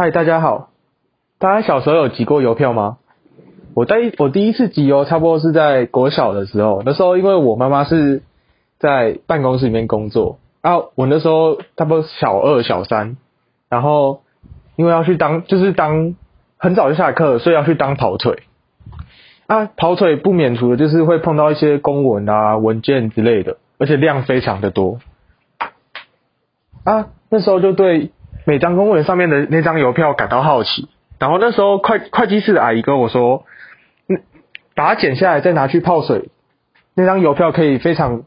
嗨，大家好。大家小时候有集过邮票吗？我第我第一次集邮，差不多是在国小的时候。那时候因为我妈妈是在办公室里面工作啊，我那时候差不多小二、小三，然后因为要去当，就是当很早就下课，所以要去当跑腿啊。跑腿不免除的就是会碰到一些公文啊、文件之类的，而且量非常的多啊。那时候就对每张公文上面的那张邮票感到好奇。然后那时候会会计室的阿姨跟我说，嗯，把它剪下来再拿去泡水，那张邮票可以非常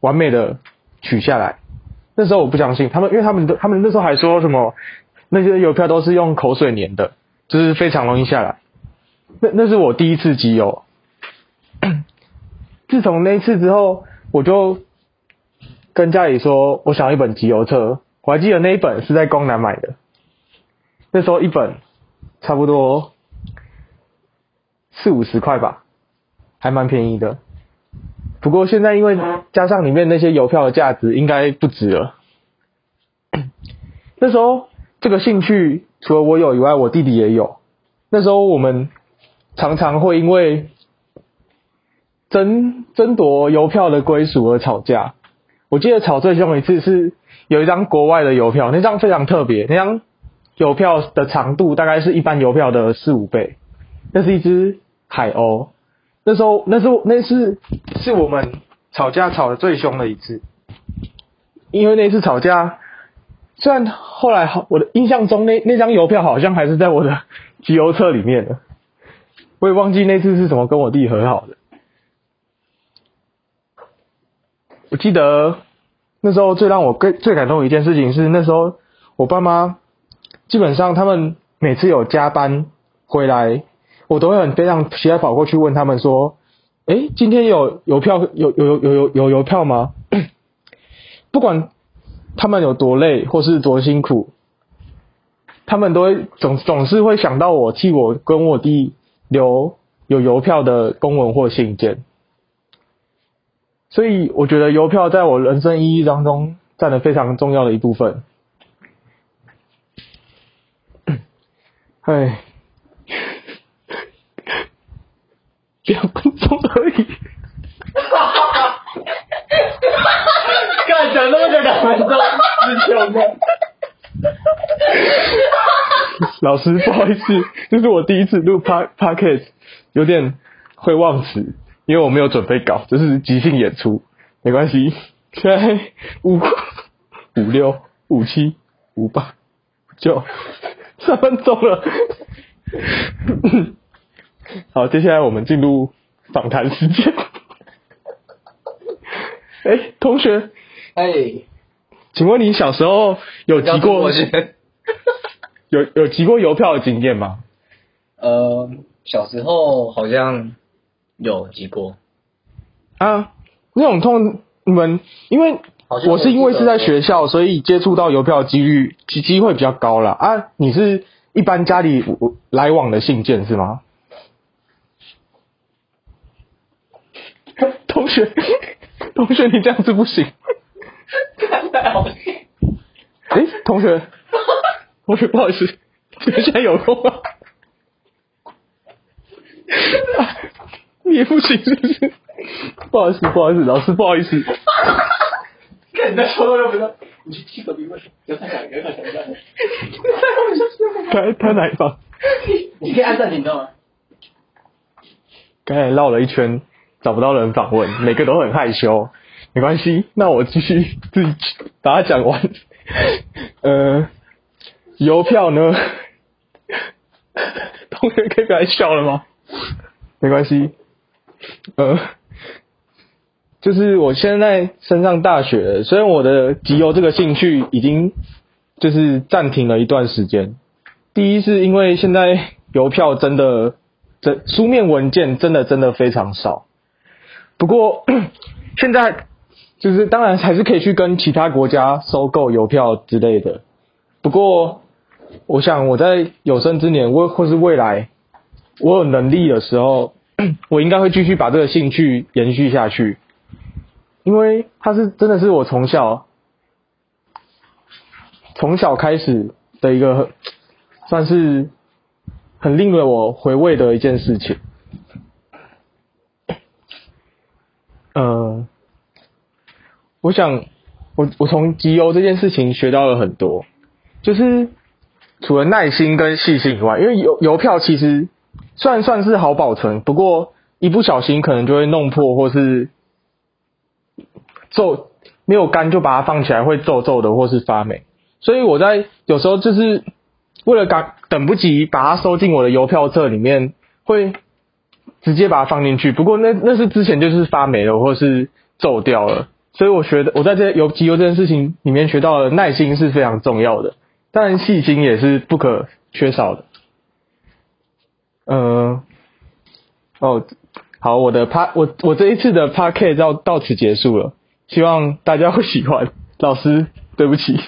完美的取下来。那时候我不相信他们，因为他们的他们那时候还说什么那些邮票都是用口水粘的，就是非常容易下来。那那是我第一次集邮。自从那一次之后，我就跟家里说我想要一本集邮册。我还记得那一本是在光南买的，那时候一本。差不多四五十块吧，还蛮便宜的。不过现在因为加上里面那些邮票的价值，应该不值了。那时候这个兴趣除了我有以外，我弟弟也有。那时候我们常常会因为争争夺邮票的归属而吵架。我记得吵最凶一次是有一张国外的邮票，那张非常特别，那张。邮票的长度大概是一般邮票的四五倍，那是一只海鸥。那时候，那时候那次是我们吵架吵的最凶的一次，因为那次吵架，虽然后来好，我的印象中那那张邮票好像还是在我的集邮册里面的，我也忘记那次是怎么跟我弟和好的。我记得那时候最让我最最感动的一件事情是，那时候我爸妈。基本上他们每次有加班回来，我都会很非常期待跑过去问他们说：“哎，今天有邮票有有有有有有邮票吗？” 不管他们有多累或是多辛苦，他们都会总总是会想到我，替我跟我弟留有邮票的公文或信件。所以我觉得邮票在我人生意义当中占了非常重要的一部分。哎，两分钟而已。哈哈哈！干讲那么久两分钟，是穷的。老师，不好意思，这是我第一次录 pa p a r k a s 有点会忘词，因为我没有准备稿，这是即兴演出，没关系。现在五五六五七五八九。三分钟了，好，接下来我们进入访谈时间。哎，同学，哎，请问你小时候有集过 有有集过邮票的经验吗？呃，小时候好像有集过。啊，那种痛你们因为。我是因为是在学校，所以接触到邮票的几率机机会比较高了啊！你是一般家里来往的信件是吗？同学，同学，你这样子不行。太好哎，同学，同学，不好意思，你 们现在有空吗？你也不行是不是？不好意思，不好意思，老师不好意思。看你在说都不知道，你去踢隔壁位，有 他讲，有他讲，有他讲。他他哪一方？你可以按暂停，知道吗？刚才绕了一圈，找不到人访问，每个都很害羞。没关系，那我继续自己把它讲完。呃，邮票呢？同学可以不要笑了吗？没关系。呃。就是我现在升上大学，虽然我的集邮这个兴趣已经就是暂停了一段时间。第一是因为现在邮票真的，这书面文件真的真的非常少。不过现在就是当然还是可以去跟其他国家收购邮票之类的。不过我想我在有生之年，或或是未来我有能力的时候，我应该会继续把这个兴趣延续下去。因为它是真的是我从小从小开始的一个算是很令我回味的一件事情。呃，我想我我从集邮这件事情学到了很多，就是除了耐心跟细心以外，因为邮邮票其实虽然算是好保存，不过一不小心可能就会弄破，或是皱没有干就把它放起来会皱皱的，或是发霉。所以我在有时候就是为了赶等不及把它收进我的邮票册里面，会直接把它放进去。不过那那是之前就是发霉了，或是皱掉了。所以我学的我在这邮集邮这件事情里面学到了耐心是非常重要的，当然细心也是不可缺少的。呃，哦，好，我的 p 我我这一次的 p a r k 到到此结束了，希望大家会喜欢。老师，对不起。